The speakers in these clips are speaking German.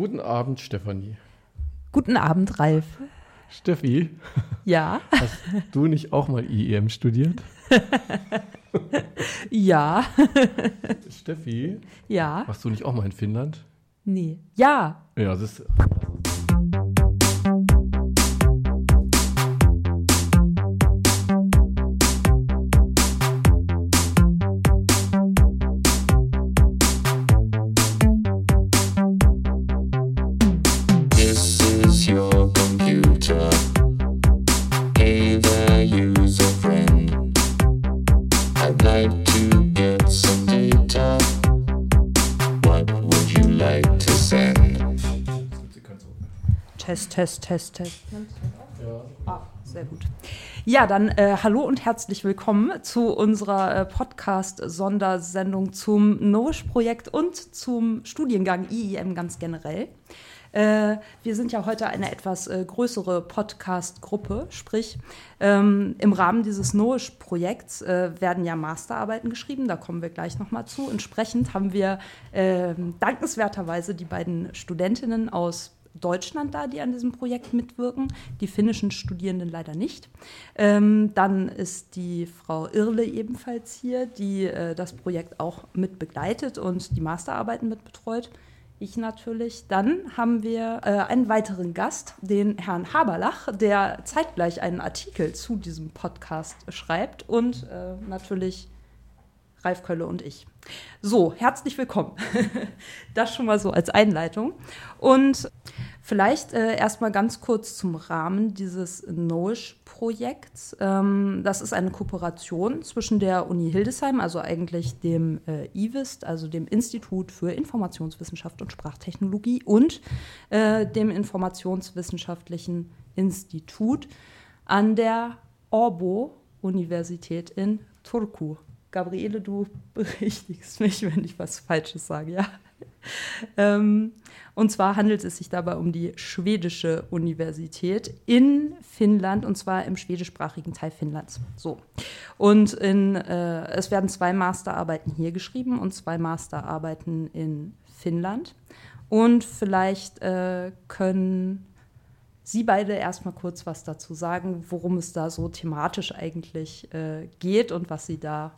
Guten Abend, Stefanie. Guten Abend, Ralf. Steffi. Ja. Hast du nicht auch mal IEM studiert? ja. Steffi. Ja. Warst du nicht auch mal in Finnland? Nee. Ja. Ja, das ist. Test, Test, Test, Test. Ah, sehr gut. Ja, dann äh, hallo und herzlich willkommen zu unserer äh, Podcast-Sondersendung zum Nourish-Projekt und zum Studiengang IIM ganz generell. Äh, wir sind ja heute eine etwas äh, größere Podcast-Gruppe, sprich ähm, im Rahmen dieses Nourish-Projekts äh, werden ja Masterarbeiten geschrieben, da kommen wir gleich nochmal zu. Entsprechend haben wir ähm, dankenswerterweise die beiden Studentinnen aus Deutschland da, die an diesem Projekt mitwirken, die finnischen Studierenden leider nicht. Ähm, dann ist die Frau Irle ebenfalls hier, die äh, das Projekt auch mit begleitet und die Masterarbeiten mit betreut. Ich natürlich. Dann haben wir äh, einen weiteren Gast, den Herrn Haberlach, der zeitgleich einen Artikel zu diesem Podcast schreibt und äh, natürlich Ralf Kölle und ich. So, herzlich willkommen. das schon mal so als Einleitung. Und vielleicht äh, erstmal ganz kurz zum Rahmen dieses Noish-Projekts. Ähm, das ist eine Kooperation zwischen der Uni Hildesheim, also eigentlich dem äh, IWIST, also dem Institut für Informationswissenschaft und Sprachtechnologie, und äh, dem Informationswissenschaftlichen Institut an der Orbo-Universität in Turku. Gabriele, du berichtigst mich, wenn ich was Falsches sage, ja. Ähm, und zwar handelt es sich dabei um die schwedische Universität in Finnland und zwar im schwedischsprachigen Teil Finnlands. So. Und in, äh, es werden zwei Masterarbeiten hier geschrieben und zwei Masterarbeiten in Finnland. Und vielleicht äh, können Sie beide erstmal kurz was dazu sagen, worum es da so thematisch eigentlich äh, geht und was Sie da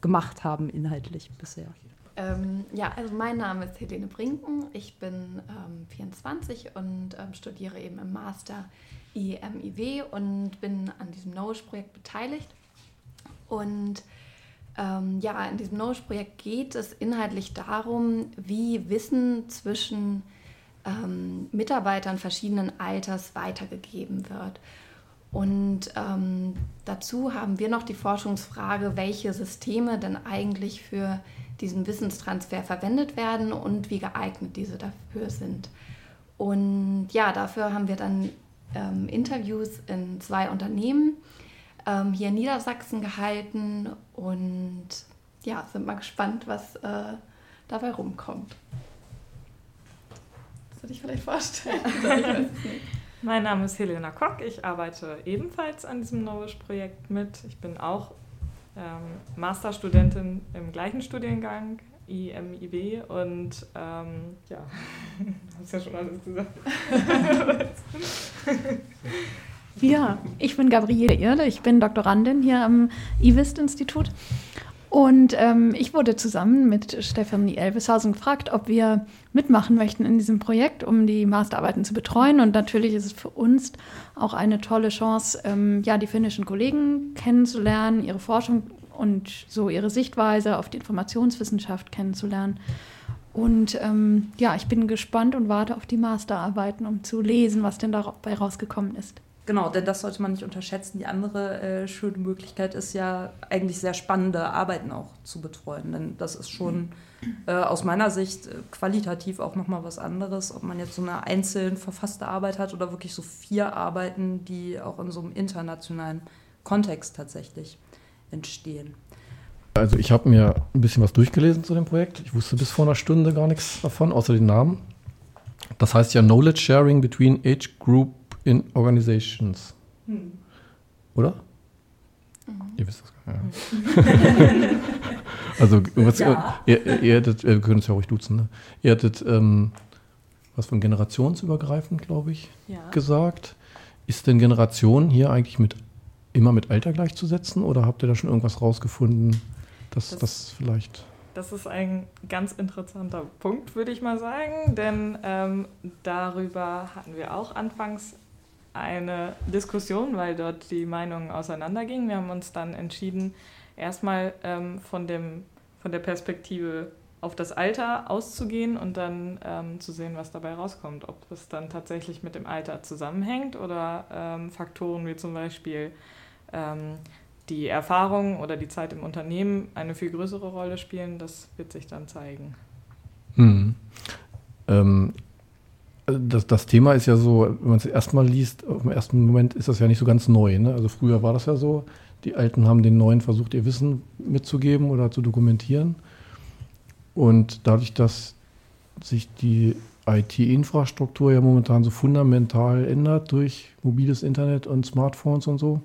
gemacht haben inhaltlich bisher. Ähm, ja, also mein Name ist Helene Brinken. Ich bin ähm, 24 und ähm, studiere eben im Master IMIW und bin an diesem Nourish-Projekt beteiligt. Und ähm, ja, in diesem Nourish-Projekt geht es inhaltlich darum, wie Wissen zwischen ähm, Mitarbeitern verschiedenen Alters weitergegeben wird. Und ähm, dazu haben wir noch die Forschungsfrage, welche Systeme denn eigentlich für diesen Wissenstransfer verwendet werden und wie geeignet diese dafür sind. Und ja, dafür haben wir dann ähm, Interviews in zwei Unternehmen ähm, hier in Niedersachsen gehalten und ja, sind mal gespannt, was äh, dabei rumkommt. Das würde ich vielleicht vorstellen. Mein Name ist Helena Kock. Ich arbeite ebenfalls an diesem Nourish-Projekt mit. Ich bin auch ähm, Masterstudentin im gleichen Studiengang, IMIB. Und ähm, ja, hast ja schon alles gesagt. Ja, ich bin Gabriele Irle, ich bin Doktorandin hier am IWIST-Institut. Und ähm, ich wurde zusammen mit Stefanie Elveshausen gefragt, ob wir mitmachen möchten in diesem Projekt, um die Masterarbeiten zu betreuen. Und natürlich ist es für uns auch eine tolle Chance, ähm, ja, die finnischen Kollegen kennenzulernen, ihre Forschung und so ihre Sichtweise auf die Informationswissenschaft kennenzulernen. Und ähm, ja, ich bin gespannt und warte auf die Masterarbeiten, um zu lesen, was denn dabei rausgekommen ist. Genau, denn das sollte man nicht unterschätzen. Die andere äh, schöne Möglichkeit ist ja eigentlich sehr spannende Arbeiten auch zu betreuen. Denn das ist schon äh, aus meiner Sicht äh, qualitativ auch nochmal was anderes, ob man jetzt so eine einzeln verfasste Arbeit hat oder wirklich so vier Arbeiten, die auch in so einem internationalen Kontext tatsächlich entstehen. Also ich habe mir ein bisschen was durchgelesen zu dem Projekt. Ich wusste bis vor einer Stunde gar nichts davon, außer den Namen. Das heißt ja Knowledge Sharing between Age Group in Organizations. Hm. Oder? Ihr wisst das gar nicht. Ja. also, was, Ja. ihr, ihr hättet, wir können uns ja ruhig duzen, ne? Ihr hättet, ähm, was von generationsübergreifend, glaube ich, Ja. gesagt. Ist denn Generation hier eigentlich mit immer mit Alter gleichzusetzen oder habt ihr da schon irgendwas rausgefunden, dass Das- das, vielleicht. Das ist ein ganz interessanter Punkt, würde ich mal sagen, denn ähm, darüber hatten wir auch anfangs eine Diskussion, weil dort die Meinungen auseinandergingen. Wir haben uns dann entschieden, erstmal ähm, von, dem, von der Perspektive auf das Alter auszugehen und dann ähm, zu sehen, was dabei rauskommt. Ob es dann tatsächlich mit dem Alter zusammenhängt oder ähm, Faktoren wie zum Beispiel ähm, die Erfahrung oder die Zeit im Unternehmen eine viel größere Rolle spielen, das wird sich dann zeigen. Hm. Das, das Thema ist ja so, wenn man es erstmal liest, den ersten Moment ist das ja nicht so ganz neu. Ne? Also früher war das ja so, die Alten haben den Neuen versucht, ihr Wissen mitzugeben oder zu dokumentieren. Und dadurch, dass sich die IT-Infrastruktur ja momentan so fundamental ändert durch mobiles Internet und Smartphones und so,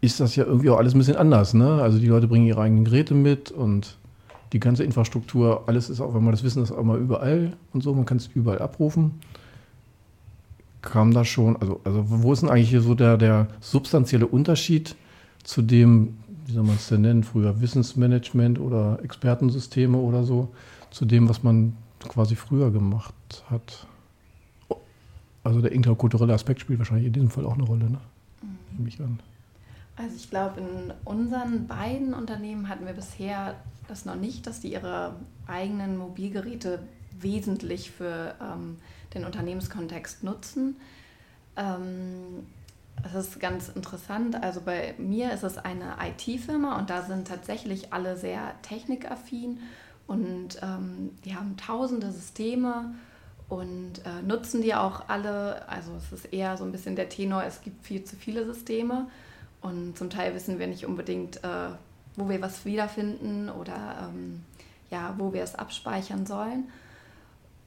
ist das ja irgendwie auch alles ein bisschen anders. Ne? Also die Leute bringen ihre eigenen Geräte mit und die ganze Infrastruktur, alles ist auch, wenn man das Wissen ist, auch mal überall und so, man kann es überall abrufen. Kam da schon, also, also wo ist denn eigentlich hier so der, der substanzielle Unterschied zu dem, wie soll man es denn nennen, früher Wissensmanagement oder Expertensysteme oder so, zu dem, was man quasi früher gemacht hat? Also der interkulturelle Aspekt spielt wahrscheinlich in diesem Fall auch eine Rolle, ne? Nehme ich an. Also ich glaube, in unseren beiden Unternehmen hatten wir bisher das noch nicht, dass die ihre eigenen Mobilgeräte wesentlich für ähm, den Unternehmenskontext nutzen. Ähm, es ist ganz interessant. Also bei mir ist es eine IT-Firma und da sind tatsächlich alle sehr technikaffin und ähm, die haben tausende Systeme und äh, nutzen die auch alle. Also es ist eher so ein bisschen der Tenor, es gibt viel zu viele Systeme und zum Teil wissen wir nicht unbedingt, äh, wo wir was wiederfinden oder ähm, ja, wo wir es abspeichern sollen.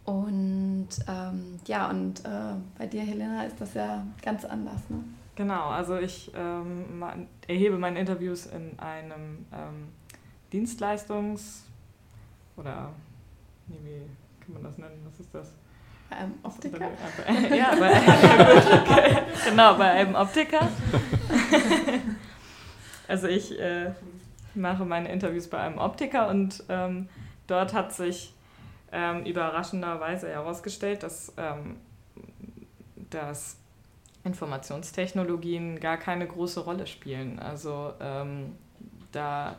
Und ähm, ja, und äh, bei dir, Helena, ist das ja ganz anders. Ne? Genau, also ich ähm, erhebe meine Interviews in einem ähm, Dienstleistungs- oder, nee, wie kann man das nennen? Was ist das? Bei einem Optiker. Bei- Ja, bei einem, genau, bei einem Optiker. Also ich äh, mache meine Interviews bei einem Optiker und ähm, dort hat sich ähm, überraschenderweise herausgestellt, dass, ähm, dass Informationstechnologien gar keine große Rolle spielen. Also ähm, da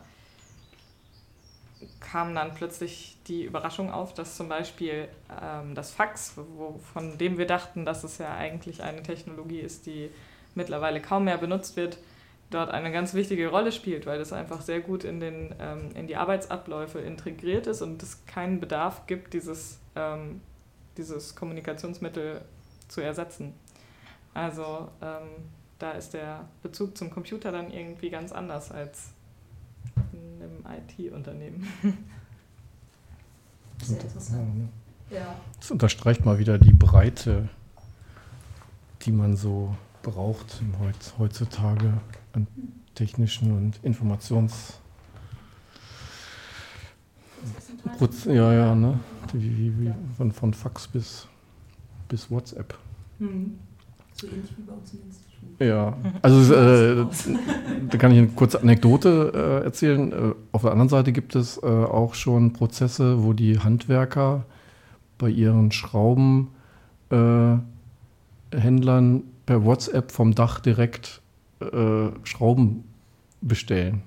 kam dann plötzlich die Überraschung auf, dass zum Beispiel ähm, das Fax, wo, von dem wir dachten, dass es ja eigentlich eine Technologie ist, die mittlerweile kaum mehr benutzt wird, dort eine ganz wichtige Rolle spielt, weil das einfach sehr gut in, den, ähm, in die Arbeitsabläufe integriert ist und es keinen Bedarf gibt, dieses, ähm, dieses Kommunikationsmittel zu ersetzen. Also ähm, da ist der Bezug zum Computer dann irgendwie ganz anders als einem IT-Unternehmen. Sehr interessant. Ja. Das unterstreicht mal wieder die Breite, die man so braucht heutzutage an technischen und Informations... Ja, ja, ne? Wie, wie, wie, von, von Fax bis, bis WhatsApp. So ähnlich wie bei uns im Institut. Ja, also äh, da kann ich eine kurze Anekdote äh, erzählen. Äh, auf der anderen Seite gibt es äh, auch schon Prozesse, wo die Handwerker bei ihren Schraubenhändlern per WhatsApp vom Dach direkt äh, Schrauben bestellen,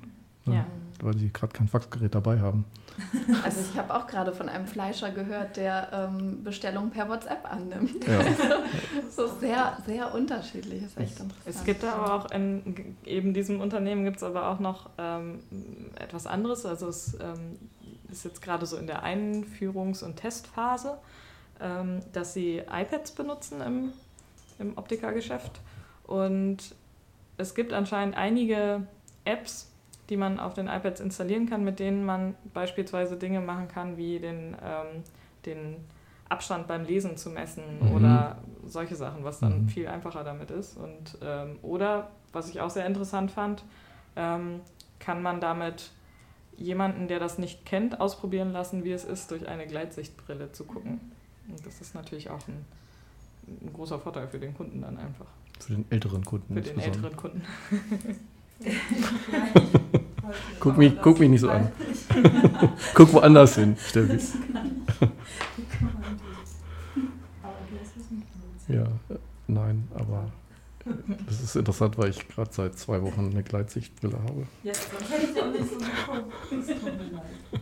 Ja. weil sie gerade kein Faxgerät dabei haben. Also ich habe auch gerade von einem Fleischer gehört, der ähm, Bestellungen per WhatsApp annimmt. Ja. So sehr, sehr unterschiedlich. Ist echt interessant. Es gibt aber auch in eben diesem Unternehmen gibt es aber auch noch ähm, etwas anderes. Also es ähm, ist jetzt gerade so in der Einführungs- und Testphase, ähm, dass sie iPads benutzen im, im Optikergeschäft. Und es gibt anscheinend einige Apps, die man auf den iPads installieren kann, mit denen man beispielsweise Dinge machen kann, wie den, ähm, den Abstand beim Lesen zu messen Mhm. oder solche Sachen, was dann Mhm. viel einfacher damit ist. Und, ähm, oder, was ich auch sehr interessant fand, ähm, kann man damit jemanden, der das nicht kennt, ausprobieren lassen, wie es ist, durch eine Gleitsichtbrille zu gucken. Und das ist natürlich auch ein, ein großer Vorteil für den Kunden dann einfach. Für den älteren Kunden. Für den älteren Kunden. Guck mich, guck mich nicht so an. guck woanders hin, Steffi. Ja, äh, nein, aber das ist interessant, weil ich gerade seit zwei Wochen eine Gleitsichtbrille habe. Jetzt, sonst hätte ich auch nicht so geguckt. Das tut mir leid.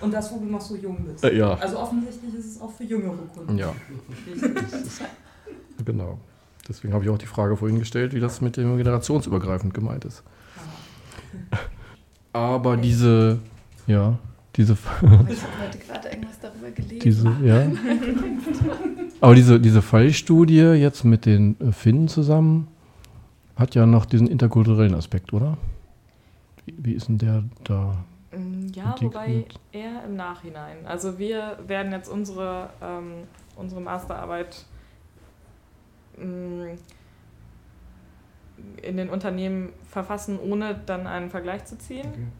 Und das, wo du noch so jung bist. Äh, ja, Also offensichtlich ist es auch für jüngere Kunden. ja, genau. Deswegen habe ich auch die Frage vorhin gestellt, wie das mit dem generationsübergreifend gemeint ist. Aber diese, ja, diese, Aber ich habe heute gerade irgendwas darüber gelesen. diese, ja. Aber diese, diese Fallstudie jetzt mit den äh, Finnen zusammen hat ja noch diesen interkulturellen Aspekt, oder? Wie, wie ist denn der da? Mm, Ja, wobei eher im Nachhinein. Also wir werden jetzt unsere, ähm, unsere Masterarbeit in den Unternehmen verfassen, ohne dann einen Vergleich zu ziehen.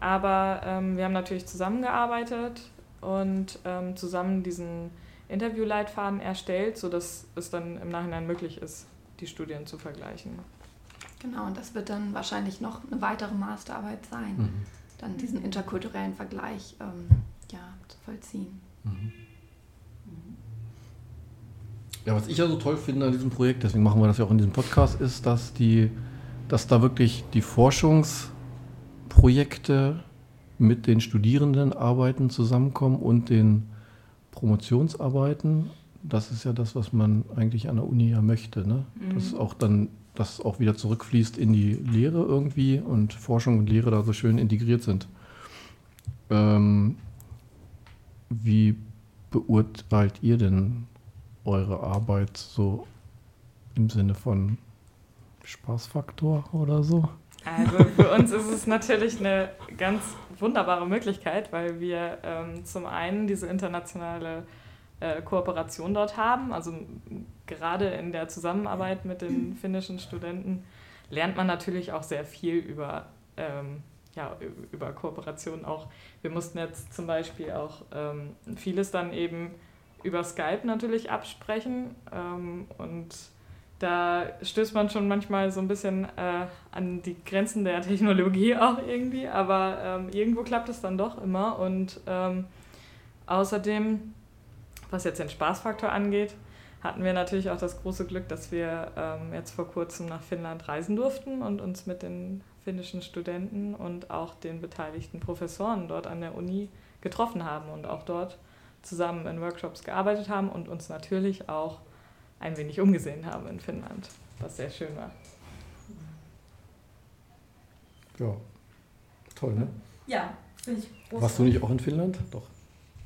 Aber ähm, wir haben natürlich zusammengearbeitet und ähm, zusammen diesen Interviewleitfaden erstellt, sodass es dann im Nachhinein möglich ist, die Studien zu vergleichen. Genau, und das wird dann wahrscheinlich noch eine weitere Masterarbeit sein, Mhm. dann diesen interkulturellen Vergleich ähm, ja, zu vollziehen. Ja, was ich ja so toll finde an diesem Projekt, deswegen machen wir das ja auch in diesem Podcast, ist, dass die, dass da wirklich die Forschungsprojekte mit den Studierendenarbeiten zusammenkommen und den Promotionsarbeiten. Das ist ja das, was man eigentlich an der Uni ja möchte, ne? Dass auch dann das auch wieder zurückfließt in die Lehre irgendwie und Forschung und Lehre da so schön integriert sind. Ähm, wie beurteilt ihr denn eure Arbeit so im Sinne von Spaßfaktor oder so? Also für uns ist es natürlich eine ganz wunderbare Möglichkeit, weil wir ähm, zum einen diese internationale äh, Kooperation dort haben. Also gerade in der Zusammenarbeit mit den finnischen Studenten lernt man natürlich auch sehr viel über, ähm, ja, über Kooperation auch. Wir mussten jetzt zum Beispiel auch ähm, vieles dann eben über Skype natürlich absprechen ähm, und da stößt man schon manchmal so ein bisschen äh, an die Grenzen der Technologie auch irgendwie, aber ähm, irgendwo klappt es dann doch immer. Und ähm, außerdem, was jetzt den Spaßfaktor angeht, hatten wir natürlich auch das große Glück, dass wir ähm, jetzt vor kurzem nach Finnland reisen durften und uns mit den finnischen Studenten und auch den beteiligten Professoren dort an der Uni getroffen haben und auch dort zusammen in Workshops gearbeitet haben und uns natürlich auch ein wenig umgesehen haben in Finnland, was sehr schön war. Ja, toll, ne? Ja, finde ich großartig. Warst du nicht auch in Finnland? Doch.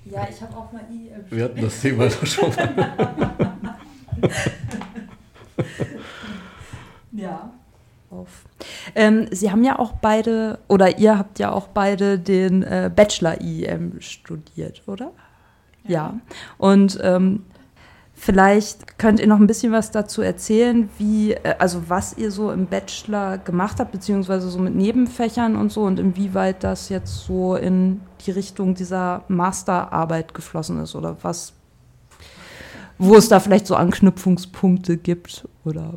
Ja, ich habe auch mal IEM Wir hatten das Thema doch schon mal. Ja. Auf. Ähm, Sie haben ja auch beide, oder ihr habt ja auch beide den äh, Bachelor IEM studiert, oder? Ja. Und ähm, vielleicht könnt ihr noch ein bisschen was dazu erzählen, wie, äh, also was ihr so im Bachelor gemacht habt, beziehungsweise so mit Nebenfächern und so und inwieweit das jetzt so in die Richtung dieser Masterarbeit geflossen ist oder was, wo es da vielleicht so Anknüpfungspunkte gibt oder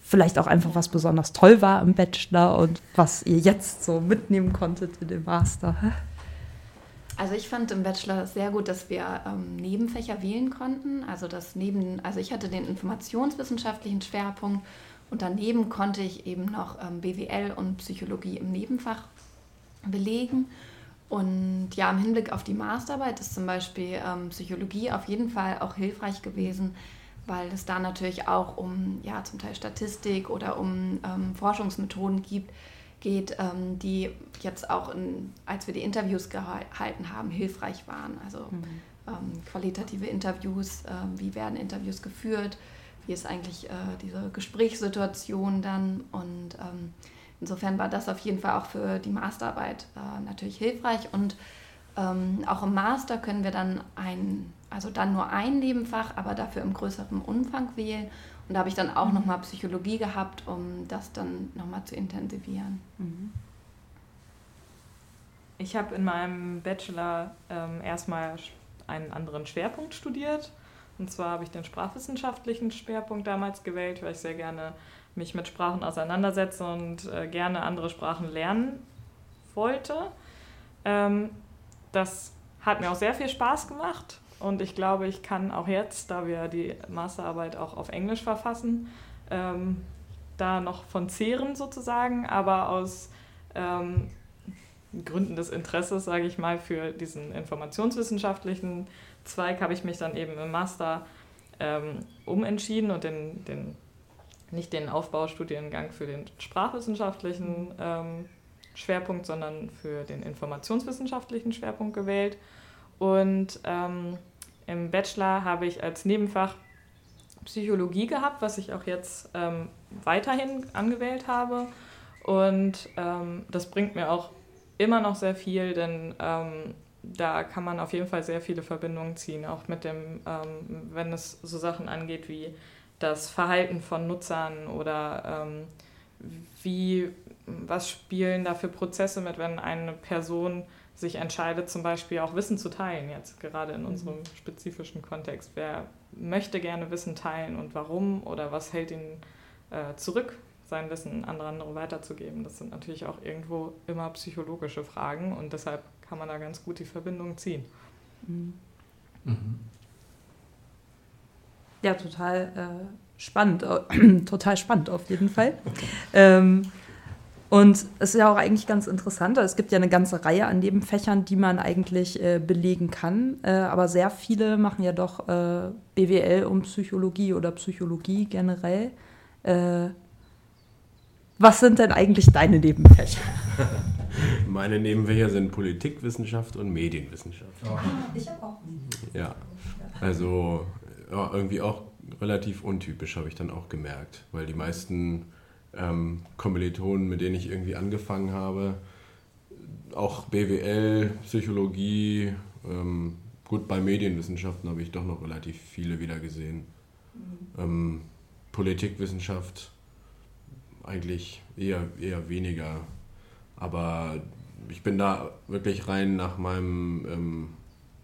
vielleicht auch einfach was besonders toll war im Bachelor und was ihr jetzt so mitnehmen konntet in dem Master. Also ich fand im Bachelor sehr gut, dass wir ähm, Nebenfächer wählen konnten. Also das neben, also ich hatte den informationswissenschaftlichen Schwerpunkt und daneben konnte ich eben noch ähm, BWL und Psychologie im Nebenfach belegen. Und ja, im Hinblick auf die Masterarbeit ist zum Beispiel ähm, Psychologie auf jeden Fall auch hilfreich gewesen, weil es da natürlich auch um ja zum Teil Statistik oder um ähm, Forschungsmethoden gibt, geht, ähm, die jetzt auch, in, als wir die Interviews gehalten haben, hilfreich waren. Also ähm, qualitative Interviews, ähm, wie werden Interviews geführt, wie ist eigentlich äh, diese Gesprächssituation dann und ähm, insofern war das auf jeden Fall auch für die Masterarbeit äh, natürlich hilfreich und ähm, auch im Master können wir dann ein, also dann nur ein Nebenfach, aber dafür im größeren Umfang wählen. Und da habe ich dann auch nochmal Psychologie gehabt, um das dann nochmal zu intensivieren. ich habe in meinem Bachelor ähm, erstmal einen anderen Schwerpunkt studiert. Und zwar habe ich den sprachwissenschaftlichen Schwerpunkt damals gewählt, weil ich sehr gerne mich mit Sprachen auseinandersetze und äh, gerne andere Sprachen lernen wollte. Ähm, das hat mir auch sehr viel Spaß gemacht und ich glaube, ich kann auch jetzt, da wir die Masterarbeit auch auf Englisch verfassen, ähm, da noch von zehren sozusagen, aber aus ähm, Gründen des Interesses, sage ich mal, für diesen informationswissenschaftlichen Zweig habe ich mich dann eben im Master ähm, umentschieden und den, den, nicht den Aufbaustudiengang für den sprachwissenschaftlichen ähm, Schwerpunkt, sondern für den informationswissenschaftlichen Schwerpunkt gewählt. Und ähm, im Bachelor habe ich als Nebenfach Psychologie gehabt, was ich auch jetzt ähm, weiterhin angewählt habe. Und ähm, das bringt mir auch immer noch sehr viel, denn ähm, da kann man auf jeden Fall sehr viele Verbindungen ziehen, auch mit dem, ähm, wenn es so Sachen angeht wie das Verhalten von Nutzern oder ähm, wie, was spielen da für Prozesse mit, wenn eine Person sich entscheidet, zum Beispiel auch Wissen zu teilen, jetzt gerade in unserem spezifischen Kontext. Wer möchte gerne Wissen teilen und warum oder was hält ihn äh, zurück, sein Wissen an andere weiterzugeben? Das sind natürlich auch irgendwo immer psychologische Fragen und deshalb kann man da ganz gut die Verbindung ziehen. Mhm. Mhm. Ja, total äh, spannend, total spannend auf jeden Fall. ähm, und es ist ja auch eigentlich ganz interessant. Es gibt ja eine ganze Reihe an Nebenfächern, die man eigentlich äh, belegen kann. Äh, aber sehr viele machen ja doch äh, BWL und Psychologie oder Psychologie generell. Äh, was sind denn eigentlich deine Nebenfächer? Meine Nebenfächer sind Politikwissenschaft und Medienwissenschaft. Ah, ich habe auch. Ja, also ja, irgendwie auch relativ untypisch, habe ich dann auch gemerkt, weil die meisten ähm, Kommilitonen, mit denen ich irgendwie angefangen habe. Auch BWL, Psychologie, ähm, gut, bei Medienwissenschaften habe ich doch noch relativ viele wieder gesehen. Mhm. Ähm, Politikwissenschaft eigentlich eher, eher weniger. Aber ich bin da wirklich rein nach meinem, ähm,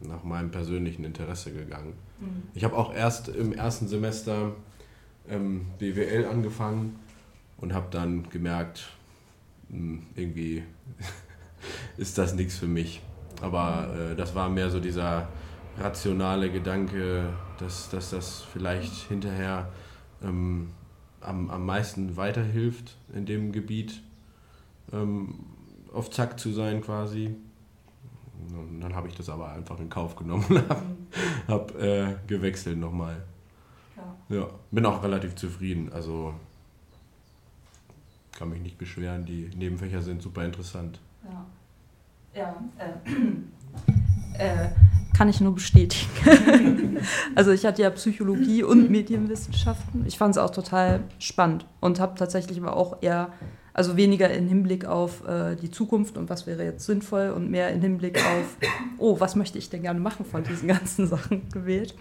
nach meinem persönlichen Interesse gegangen. Mhm. Ich habe auch erst im ersten Semester ähm, BWL angefangen und habe dann gemerkt, hm, irgendwie ist das nichts für mich. Aber äh, das war mehr so dieser rationale Gedanke, dass, dass das vielleicht hinterher ähm, am, am meisten weiterhilft in dem Gebiet, ähm, auf Zack zu sein quasi. Und dann habe ich das aber einfach in Kauf genommen und habe hab, äh, gewechselt nochmal. Ja. ja, bin auch relativ zufrieden. Also kann mich nicht beschweren. Die Nebenfächer sind super interessant. Ja, ja äh, äh, kann ich nur bestätigen. also ich hatte ja Psychologie und Medienwissenschaften. Ich fand es auch total spannend und habe tatsächlich aber auch eher, also weniger im Hinblick auf äh, die Zukunft und was wäre jetzt sinnvoll und mehr im Hinblick auf, oh, was möchte ich denn gerne machen von diesen ganzen Sachen gewählt.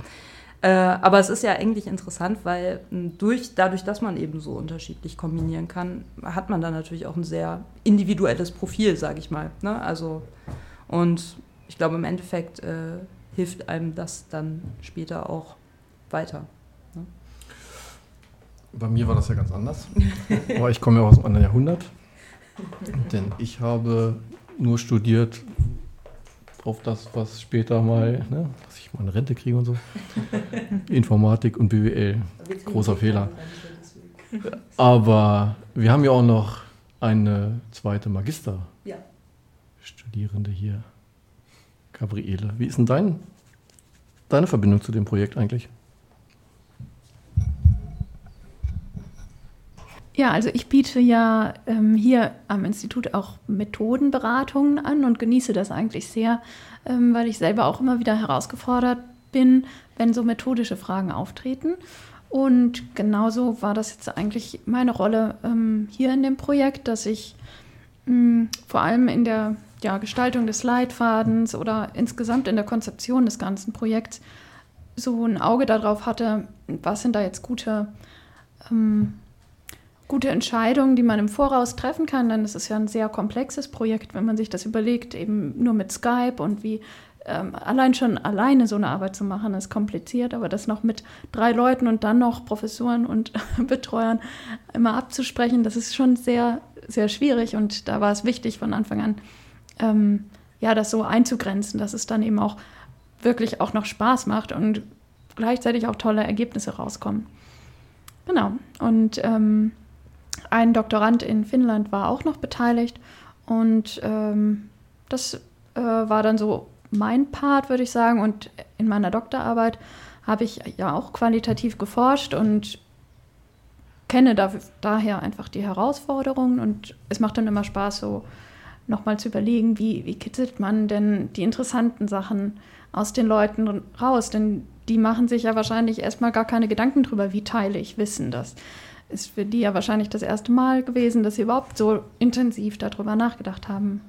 Äh, aber es ist ja eigentlich interessant, weil hm, durch, dadurch, dass man eben so unterschiedlich kombinieren kann, hat man dann natürlich auch ein sehr individuelles Profil, sage ich mal. Ne? Also, und ich glaube, im Endeffekt äh, hilft einem das dann später auch weiter. Ne? Bei mir war das ja ganz anders. Aber ich komme ja aus einem anderen Jahrhundert. Denn ich habe nur studiert, auf das, was später mal, ne, dass ich mal eine Rente kriege und so. Informatik und BWL. Großer Fehler. Aber wir haben ja auch noch eine zweite Magister-Studierende hier. Gabriele, wie ist denn dein, deine Verbindung zu dem Projekt eigentlich? Ja, also ich biete ja ähm, hier am Institut auch Methodenberatungen an und genieße das eigentlich sehr, ähm, weil ich selber auch immer wieder herausgefordert bin, wenn so methodische Fragen auftreten. Und genauso war das jetzt eigentlich meine Rolle ähm, hier in dem Projekt, dass ich mh, hm, vor allem in der ja, Gestaltung des Leitfadens oder insgesamt in der Konzeption des ganzen Projekts so ein Auge darauf hatte, was sind da jetzt gute ähm, gute Entscheidungen, die man im Voraus treffen kann. Denn es ist ja ein sehr komplexes Projekt, wenn man sich das überlegt, eben nur mit Skype und wie ähm, allein schon alleine so eine Arbeit zu machen, ist kompliziert, aber das noch mit drei Leuten und dann noch Professoren und Betreuern immer abzusprechen, das ist schon sehr, sehr schwierig und da war es wichtig von Anfang an, ähm, ja, das so einzugrenzen, dass es dann eben auch wirklich auch noch Spaß macht und gleichzeitig auch tolle Ergebnisse rauskommen. Genau. Und ähm, ein Doktorand in Finnland war auch noch beteiligt und ähm, das äh, war dann so mein Part, würde ich sagen. Und in meiner Doktorarbeit habe ich ja auch qualitativ geforscht und kenne da, daher einfach die Herausforderungen. Und es macht dann immer Spaß, so nochmal zu überlegen, wie, wie kitzelt man denn die interessanten Sachen aus den Leuten raus? Denn die machen sich ja wahrscheinlich erstmal gar keine Gedanken drüber, wie teile ich Wissen. Das ist für die ja wahrscheinlich das erste Mal gewesen, dass sie überhaupt so intensiv darüber nachgedacht haben.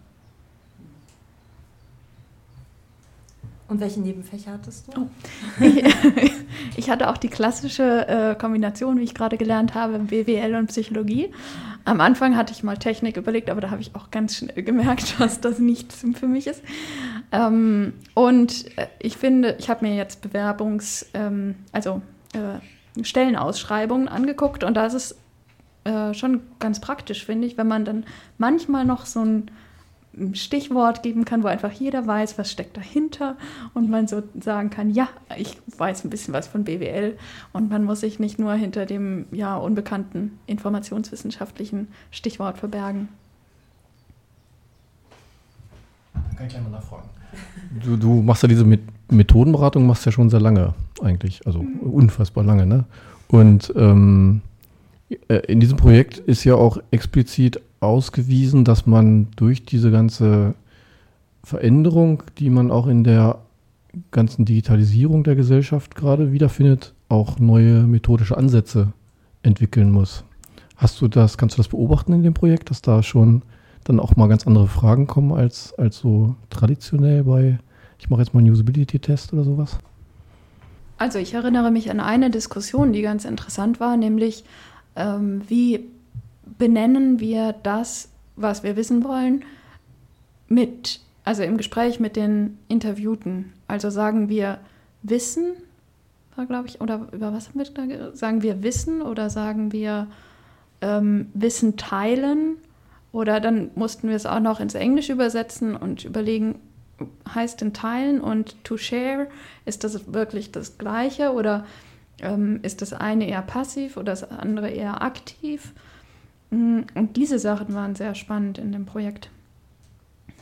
Und welche Nebenfächer hattest du? Oh. Ich, hatte auch die klassische äh, Kombination, wie ich gerade gelernt habe, BWL und Psychologie. Am Anfang hatte ich mal Technik überlegt, aber da habe ich auch ganz schnell gemerkt, dass das nichts für mich ist. Ähm, und äh, ich finde, ich habe mir jetzt Bewerbungs-, ähm, also äh, Stellenausschreibungen angeguckt und da ist es äh, schon ganz praktisch, finde ich, wenn man dann manchmal noch so ein Stichwort geben kann, wo einfach jeder weiß, was steckt dahinter und man so sagen kann, ja, ich weiß ein bisschen was von BWL und man muss sich nicht nur hinter dem ja unbekannten informationswissenschaftlichen Stichwort verbergen. Kann ich gleich nachfragen. Du, du machst ja diese Methodenberatung, machst ja schon sehr lange eigentlich, also mhm. unfassbar lange, ne? Und ähm, äh, in diesem Projekt ist ja auch explizit ausgewiesen, dass man durch diese ganze Veränderung, die man auch in der ganzen Digitalisierung der Gesellschaft gerade wiederfindet, auch neue methodische Ansätze entwickeln muss. Hast du das, kannst du das beobachten in dem Projekt, dass da schon dann auch mal ganz andere Fragen kommen als, als so traditionell bei, ich mache jetzt mal einen Usability-Test oder sowas? Also ich erinnere mich an eine Diskussion, die ganz interessant war, nämlich ähm, wie benennen wir das, was wir wissen wollen, mit, also im Gespräch mit den Interviewten. Also sagen wir Wissen, war glaube ich, oder über was haben wir da Sagen wir Wissen oder sagen wir ähm, Wissen teilen? Oder dann mussten wir es auch noch ins Englische übersetzen und überlegen, heißt denn teilen und to share, ist das wirklich das Gleiche oder ähm, ist das eine eher passiv oder das andere eher aktiv? Mm, und diese Sachen waren sehr spannend in dem Projekt.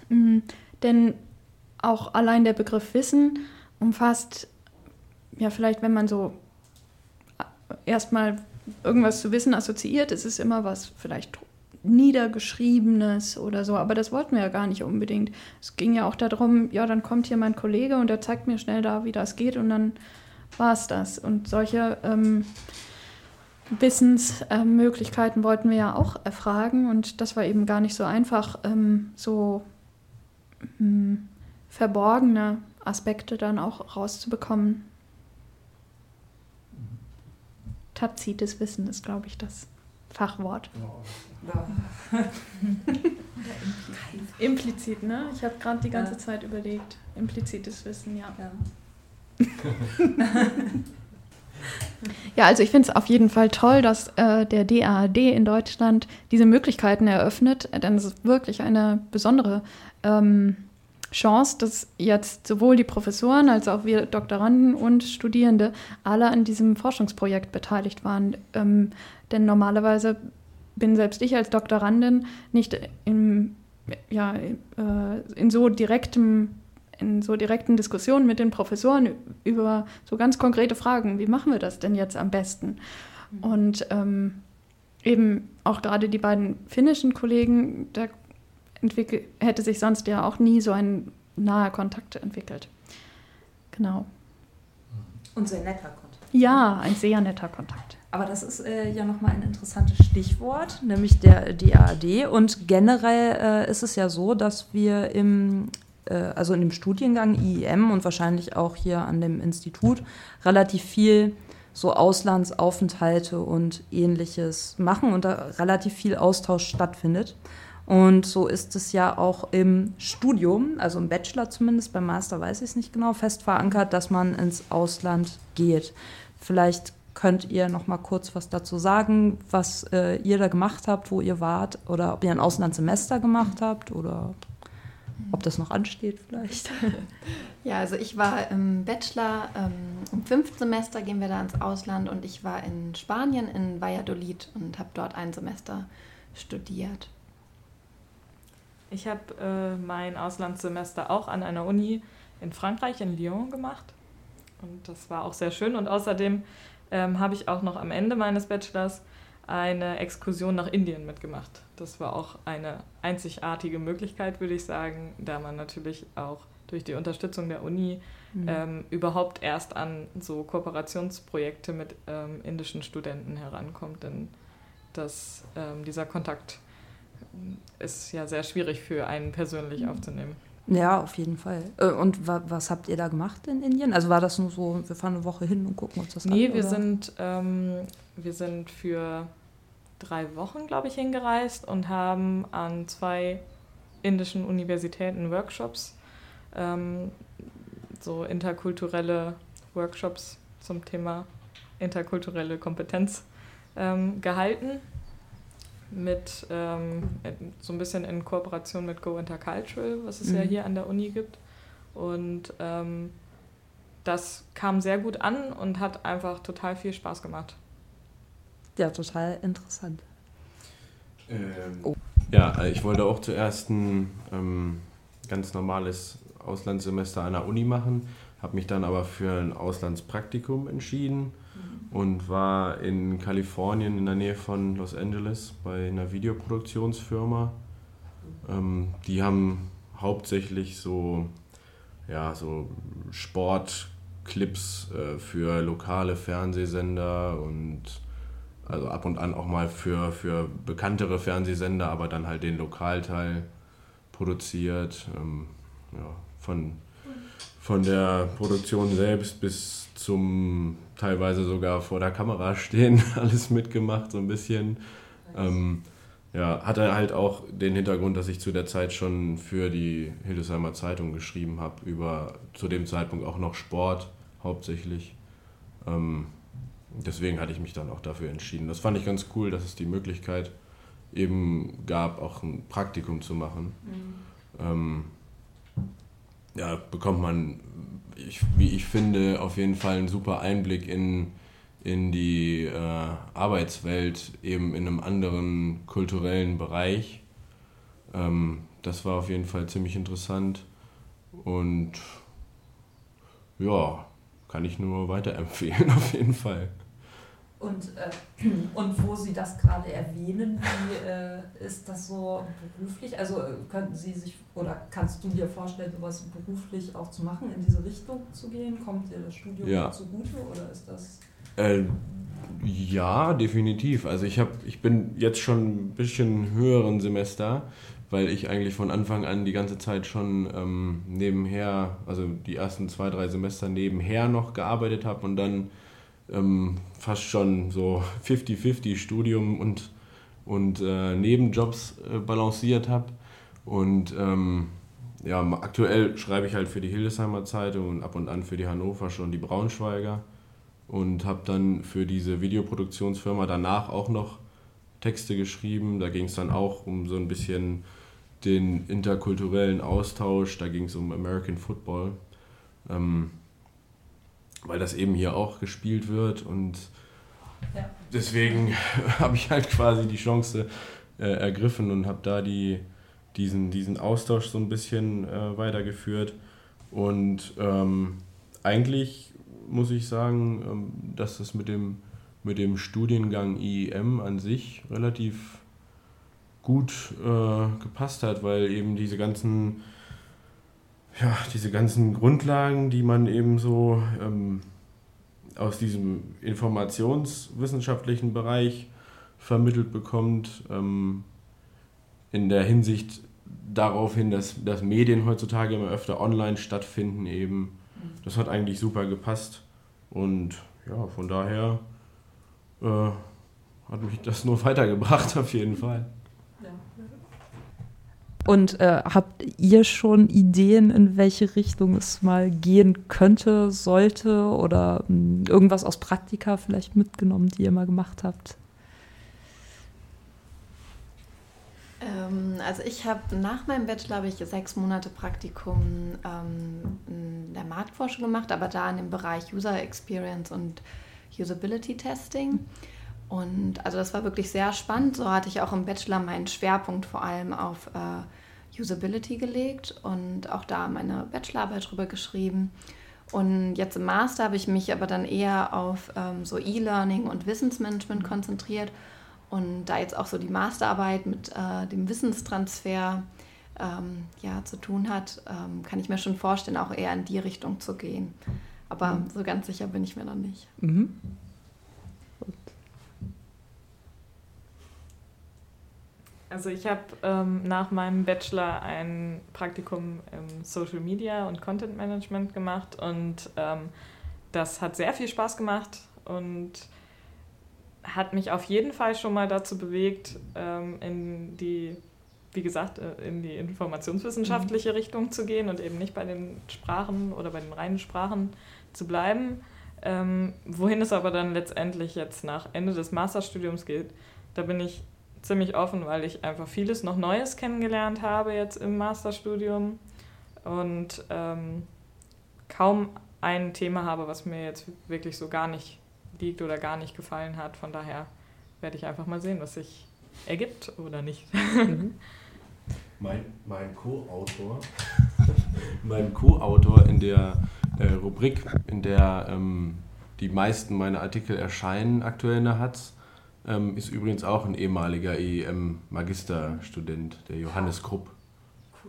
Mm, denn auch allein der Begriff Wissen umfasst, ja, vielleicht, wenn man so äh, erstmal irgendwas zu Wissen assoziiert, ist es immer was vielleicht Niedergeschriebenes oder so, aber das wollten wir ja gar nicht unbedingt. Es ging ja auch darum, ja, dann kommt hier mein Kollege und der zeigt mir schnell da, wie das geht und dann war es das. Und solche ähm, Wissensmöglichkeiten äh, wollten wir ja auch erfragen und das war eben gar nicht so einfach, ähm, so ähm, verborgene Aspekte dann auch rauszubekommen. Tazites Wissen ist, glaube ich, das Fachwort. Ja. Implizit, ne? Ich habe gerade die ganze ja. Zeit überlegt. Implizites Wissen, ja. ja. Ja, also ich finde es auf jeden Fall toll, dass äh, der DAAD in Deutschland diese Möglichkeiten eröffnet, denn es ist wirklich eine besondere ähm, Chance, dass jetzt sowohl die Professoren als auch wir Doktoranden und Studierende alle an diesem Forschungsprojekt beteiligt waren. Ähm, denn normalerweise bin selbst ich als Doktorandin nicht im, ja, äh, in so direktem in so direkten Diskussionen mit den Professoren über so ganz konkrete Fragen, wie machen wir das denn jetzt am besten? Mhm. Und ähm, eben auch gerade die beiden finnischen Kollegen, da hätte sich sonst ja auch nie so ein naher Kontakt entwickelt. Genau. Und sehr netter Kontakt. Ja, ein sehr netter Kontakt. Aber das ist äh, ja nochmal ein interessantes Stichwort, nämlich der DAAD. Und generell äh, ist es ja so, dass wir im äh, also in dem Studiengang IEM und wahrscheinlich auch hier an dem Institut relativ viel so Auslandsaufenthalte und ähnliches machen und da relativ viel Austausch stattfindet. Und so ist es ja auch im Studium, also im Bachelor zumindest, beim Master weiß ich es nicht genau, fest verankert, dass man ins Ausland geht. Vielleicht könnt ihr noch mal kurz was dazu sagen, was äh, ihr da gemacht habt, wo ihr wart oder ob ihr ein Auslandssemester gemacht habt oder ob das noch ansteht vielleicht. Ja, also ich war im Bachelor, ähm, im fünften Semester gehen wir da ins Ausland und ich war in Spanien, in Valladolid und habe dort ein Semester studiert. Ich habe äh, mein Auslandssemester auch an einer Uni in Frankreich, in Lyon gemacht. Und das war auch sehr schön. Und außerdem ähm, habe ich auch noch am Ende meines Bachelors eine Exkursion nach Indien mitgemacht. Das war auch eine einzigartige Möglichkeit, würde ich sagen, da man natürlich auch durch die Unterstützung der Uni mhm. ähm, überhaupt erst an so Kooperationsprojekte mit ähm, indischen Studenten herankommt. Denn das, ähm, dieser Kontakt ist ja sehr schwierig für einen persönlich aufzunehmen. Ja, auf jeden Fall. Äh, und wa was habt ihr da gemacht in Indien? Also war das nur so, wir fahren eine Woche hin und gucken uns das nee, an? Nee, wir sind, ähm, wir sind für drei Wochen, glaube ich, hingereist und haben an zwei indischen Universitäten Workshops, ähm, so interkulturelle Workshops zum Thema interkulturelle Kompetenz ähm, gehalten mit ähm, so ein bisschen in Kooperation mit Go Intercultural, was es mhm. ja hier an der Uni gibt. Und ähm, das kam sehr gut an und hat einfach total viel Spaß gemacht. Ja, total interessant. Ähm, oh. Ja, ich wollte auch zuerst ein ähm, ganz normales Auslandssemester an der Uni machen, habe mich dann aber für ein Auslandspraktikum entschieden und war in Kalifornien in der Nähe von Los Angeles bei einer Videoproduktionsfirma. Ähm, die haben hauptsächlich so, ja, so Sportclips äh, für lokale Fernsehsender und also ab und an auch mal für, für bekanntere Fernsehsender, aber dann halt den Lokalteil produziert. Ähm, ja, von, von der Produktion selbst bis zum teilweise sogar vor der Kamera stehen, alles mitgemacht, so ein bisschen. Ähm, ja, hatte halt auch den Hintergrund, dass ich zu der Zeit schon für die Hildesheimer Zeitung geschrieben habe, über zu dem Zeitpunkt auch noch Sport hauptsächlich. Ähm, deswegen hatte ich mich dann auch dafür entschieden. Das fand ich ganz cool, dass es die Möglichkeit eben gab, auch ein Praktikum zu machen. Mhm. Ähm, ja, bekommt man ich, wie ich finde, auf jeden Fall ein super Einblick in, in die äh, Arbeitswelt, eben in einem anderen kulturellen Bereich. Ähm, das war auf jeden Fall ziemlich interessant und ja, kann ich nur weiterempfehlen, auf jeden Fall. Und, äh, und wo Sie das gerade erwähnen, wie äh, ist das so beruflich? Also äh, könnten Sie sich oder kannst du dir vorstellen, sowas beruflich auch zu machen, in diese Richtung zu gehen? Kommt dir das Studium ja. zugute oder ist das? Äh, ja, definitiv. Also ich, hab, ich bin jetzt schon ein bisschen höheren Semester, weil ich eigentlich von Anfang an die ganze Zeit schon ähm, nebenher, also die ersten zwei, drei Semester nebenher noch gearbeitet habe und dann ähm, fast schon so 50-50 Studium und, und äh, Nebenjobs äh, balanciert habe. Und ähm, ja, aktuell schreibe ich halt für die Hildesheimer Zeitung und ab und an für die Hannover schon die Braunschweiger und habe dann für diese Videoproduktionsfirma danach auch noch Texte geschrieben. Da ging es dann auch um so ein bisschen den interkulturellen Austausch, da ging es um American Football. Ähm, weil das eben hier auch gespielt wird und ja. deswegen habe ich halt quasi die Chance äh, ergriffen und habe da die, diesen, diesen Austausch so ein bisschen äh, weitergeführt und ähm, eigentlich muss ich sagen, ähm, dass das mit dem, mit dem Studiengang IEM an sich relativ gut äh, gepasst hat, weil eben diese ganzen ja, diese ganzen Grundlagen, die man eben so ähm, aus diesem informationswissenschaftlichen Bereich vermittelt bekommt, ähm, in der Hinsicht darauf hin, dass, dass Medien heutzutage immer öfter online stattfinden eben. Das hat eigentlich super gepasst und ja, von daher äh, hat mich das nur weitergebracht, auf jeden Fall. Und äh, habt ihr schon Ideen, in welche Richtung es mal gehen könnte, sollte oder mh, irgendwas aus Praktika vielleicht mitgenommen, die ihr mal gemacht habt? Ähm, also ich habe nach meinem Bachelor habe ich sechs Monate Praktikum ähm, in der Marktforschung gemacht, aber da in dem Bereich User Experience und Usability Testing. Und also das war wirklich sehr spannend. So hatte ich auch im Bachelor meinen Schwerpunkt vor allem auf äh, Usability gelegt und auch da meine Bachelorarbeit drüber geschrieben. Und jetzt im Master habe ich mich aber dann eher auf ähm, so E-Learning und Wissensmanagement konzentriert und da jetzt auch so die Masterarbeit mit äh, demWissenstransfer ähm, ja, zu tun hat, ähm, kann ich mir schon vorstellen, auch eher in die Richtung zu gehen. Aber mhm. so ganz sicher bin ich mir noch nicht. Mhm. Also ich habe ähm, nach meinem Bachelor ein Praktikum im Social Media und Content Management gemacht und ähm, das hat sehr viel Spaß gemacht und hat mich auf jeden Fall schon mal dazu bewegt, ähm, in die, wie gesagt, äh, in die informationswissenschaftliche mhm. Richtung zu gehen und eben nicht bei den Sprachen oder bei den reinen Sprachen zu bleiben. Ähm, wohin es aber dann letztendlich jetzt nach Ende des Masterstudiums geht, da bin ich ziemlich offen, weil ich einfach vieles noch Neues kennengelernt habe jetzt im Masterstudium und ähm, kaum ein Thema habe, was mir jetzt wirklich so gar nicht liegt oder gar nicht gefallen hat. Von daher werde ich einfach mal sehen, was sich ergibt oder nicht. Mhm. mein mein Co-Autor mein Co-Autor in der äh, Rubrik, in der ähm, die meisten meiner Artikel erscheinen aktuell in der Hatz, ähm, ist übrigens auch ein ehemaliger EM-Magisterstudent, der Johannes Krupp.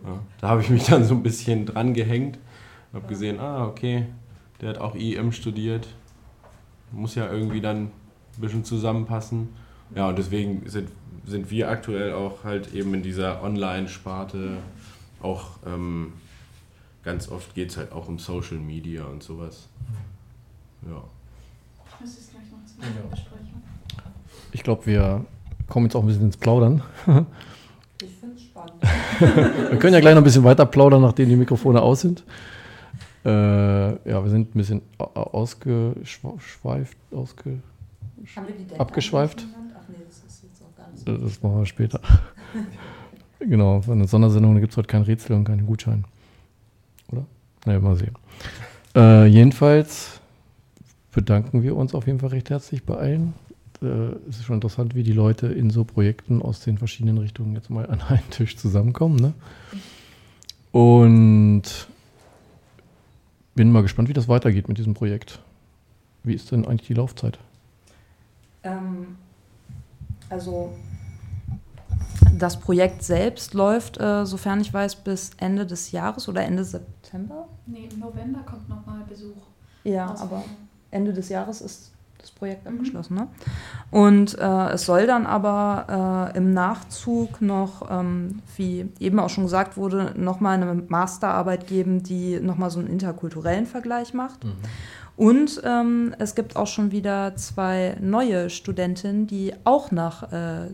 Ja, da habe ich mich dann so ein bisschen dran gehängt, habe gesehen, ah, okay, der hat auch EM studiert. Muss ja irgendwie dann ein bisschen zusammenpassen. Ja, und deswegen sind, sind wir aktuell auch halt eben in dieser Online-Sparte auch ähm, ganz oft geht es halt auch um Social Media und sowas. Ja. Ich muss es gleich noch zum ja. besprechen ich glaube, wir kommen jetzt auch ein bisschen ins Plaudern. ich finde es spannend. wir können ja gleich noch ein bisschen weiter plaudern, nachdem die Mikrofone aus sind. Äh, ja, wir sind ein bisschen ausgeschweift, ausge, abgeschweift. Ach nee, das ist jetzt auch gar nicht so Das machen wir später. genau, für eine Sondersendung gibt es heute kein Rätsel und keinen Gutschein. Oder? Naja, mal sehen. Äh, jedenfalls bedanken wir uns auf jeden Fall recht herzlich bei allen, äh, es ist schon interessant, wie die Leute in so Projekten aus den verschiedenen Richtungen jetzt mal an einen Tisch zusammenkommen. Ne? Und bin mal gespannt, wie das weitergeht mit diesem Projekt. Wie ist denn eigentlich die Laufzeit? Ähm, also das Projekt selbst läuft, äh, sofern ich weiß, bis Ende des Jahres oder Ende September? Nee, im November kommt nochmal Besuch. Ja, aber Ende des Jahres ist das Projekt mhm. abgeschlossen. Ne? Und äh, es soll dann aber äh, im Nachzug noch, ähm, wie eben auch schon gesagt wurde, nochmal eine Masterarbeit geben, die nochmal so einen interkulturellen Vergleich macht. Mhm. Und ähm, es gibt auch schon wieder zwei neue Studentinnen, die auch nach äh,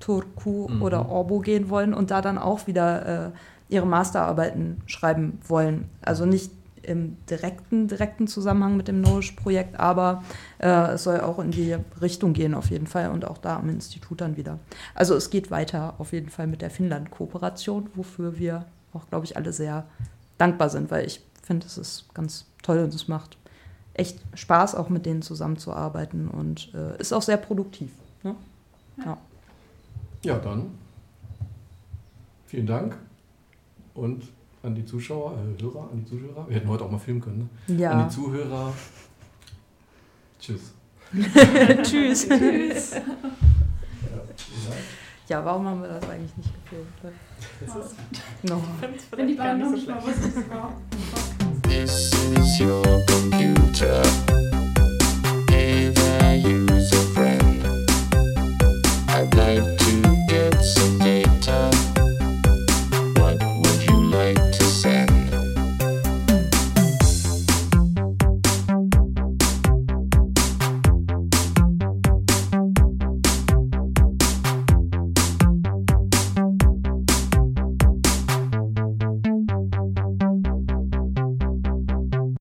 Turku mhm. oder Orbo gehen wollen und da dann auch wieder äh, ihre Masterarbeiten schreiben wollen. Also nicht im direkten, direkten Zusammenhang mit dem Nourish-Projekt, aber äh, es soll auch in die Richtung gehen auf jeden Fall und auch da am Institut dann wieder. Also es geht weiter auf jeden Fall mit der Finnland-Kooperation, wofür wir auch, glaube ich, alle sehr dankbar sind, weil ich finde, es ist ganz toll und es macht echt Spaß, auch mit denen zusammenzuarbeiten und äh, ist auch sehr produktiv. Ne? Ja. ja, dann vielen Dank und an die Zuschauer, äh, Hörer, an die Zuhörer. Wir hätten heute auch mal filmen können. Ne? Ja. An die Zuhörer. Tschüss. Tschüss. Tschüss. Ja, warum haben wir das eigentlich nicht gefilmt? Das ist no. Wenn die beiden noch nicht mal wissen, was es war. This is your